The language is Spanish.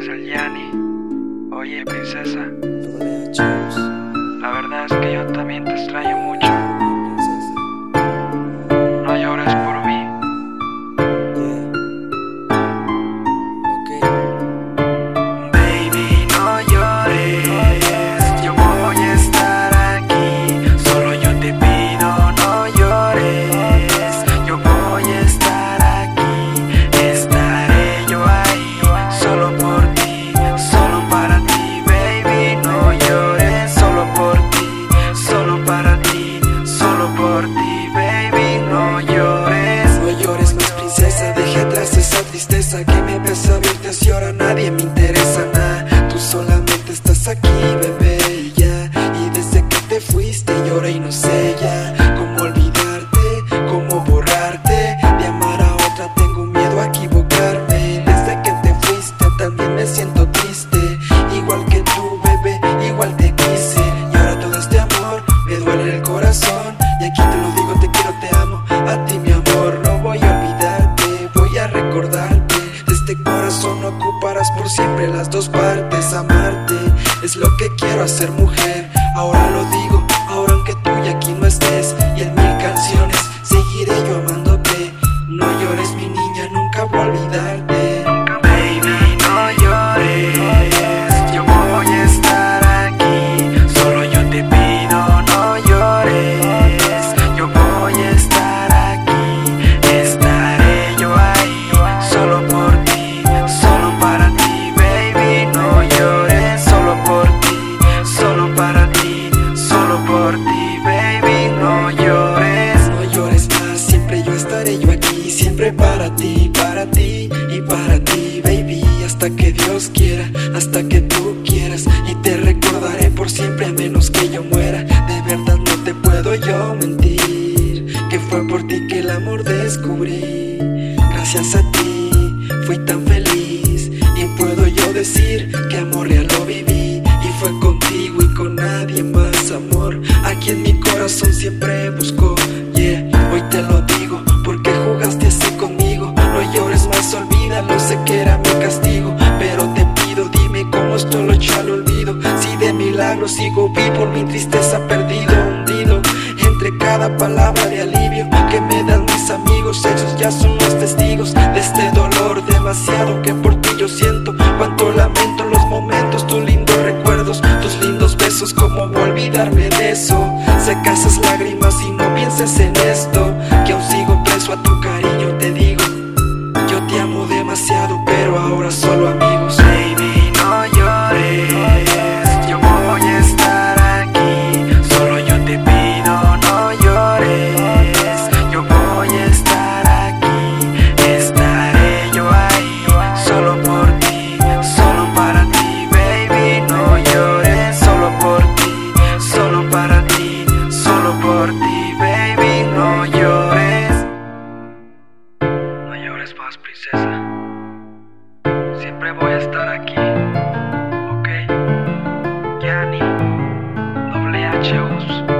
es el Yanni. Oye, princesa, para ti. Solo por ti, baby. No llores. No llores más princesa, deja atrás esa tristeza que me pesa verte si ahora nadie me interesa nada. Tú solamente estás aquí, bebé, te amo. A ti, mi amor, no voy a olvidarte, voy a recordarte. De este corazón ocuparás por siempre las dos partes. Amarte es lo que quiero hacer, mujer. Ahora lo digo, ahora aunque tú y aquí no estés. Y en mil para ti y para ti, baby, hasta que Dios quiera, hasta que tú quieras y te recordaré por siempre a menos que yo muera. De verdad no te puedo yo mentir, que fue por ti que el amor descubrí. Gracias a ti fui tan feliz y puedo yo decir que amor real lo viví y fue contigo y con nadie más amor. Aquí en mi corazón siempre busco, yeah, hoy te lo milagro sigo vivo, mi tristeza perdido, hundido entre cada palabra de alivio que me dan mis amigos, ellos ya son los testigos de este dolor demasiado que por ti yo siento. Cuánto lamento los momentos, tus lindos recuerdos, tus lindos besos, cómo olvidarme de eso. Seca esas lágrimas y no pienses en esto, que aún sigo preso a tu cariño, llores más, princesa. Siempre voy a estar aquí, ¿ok? Yani, doble H.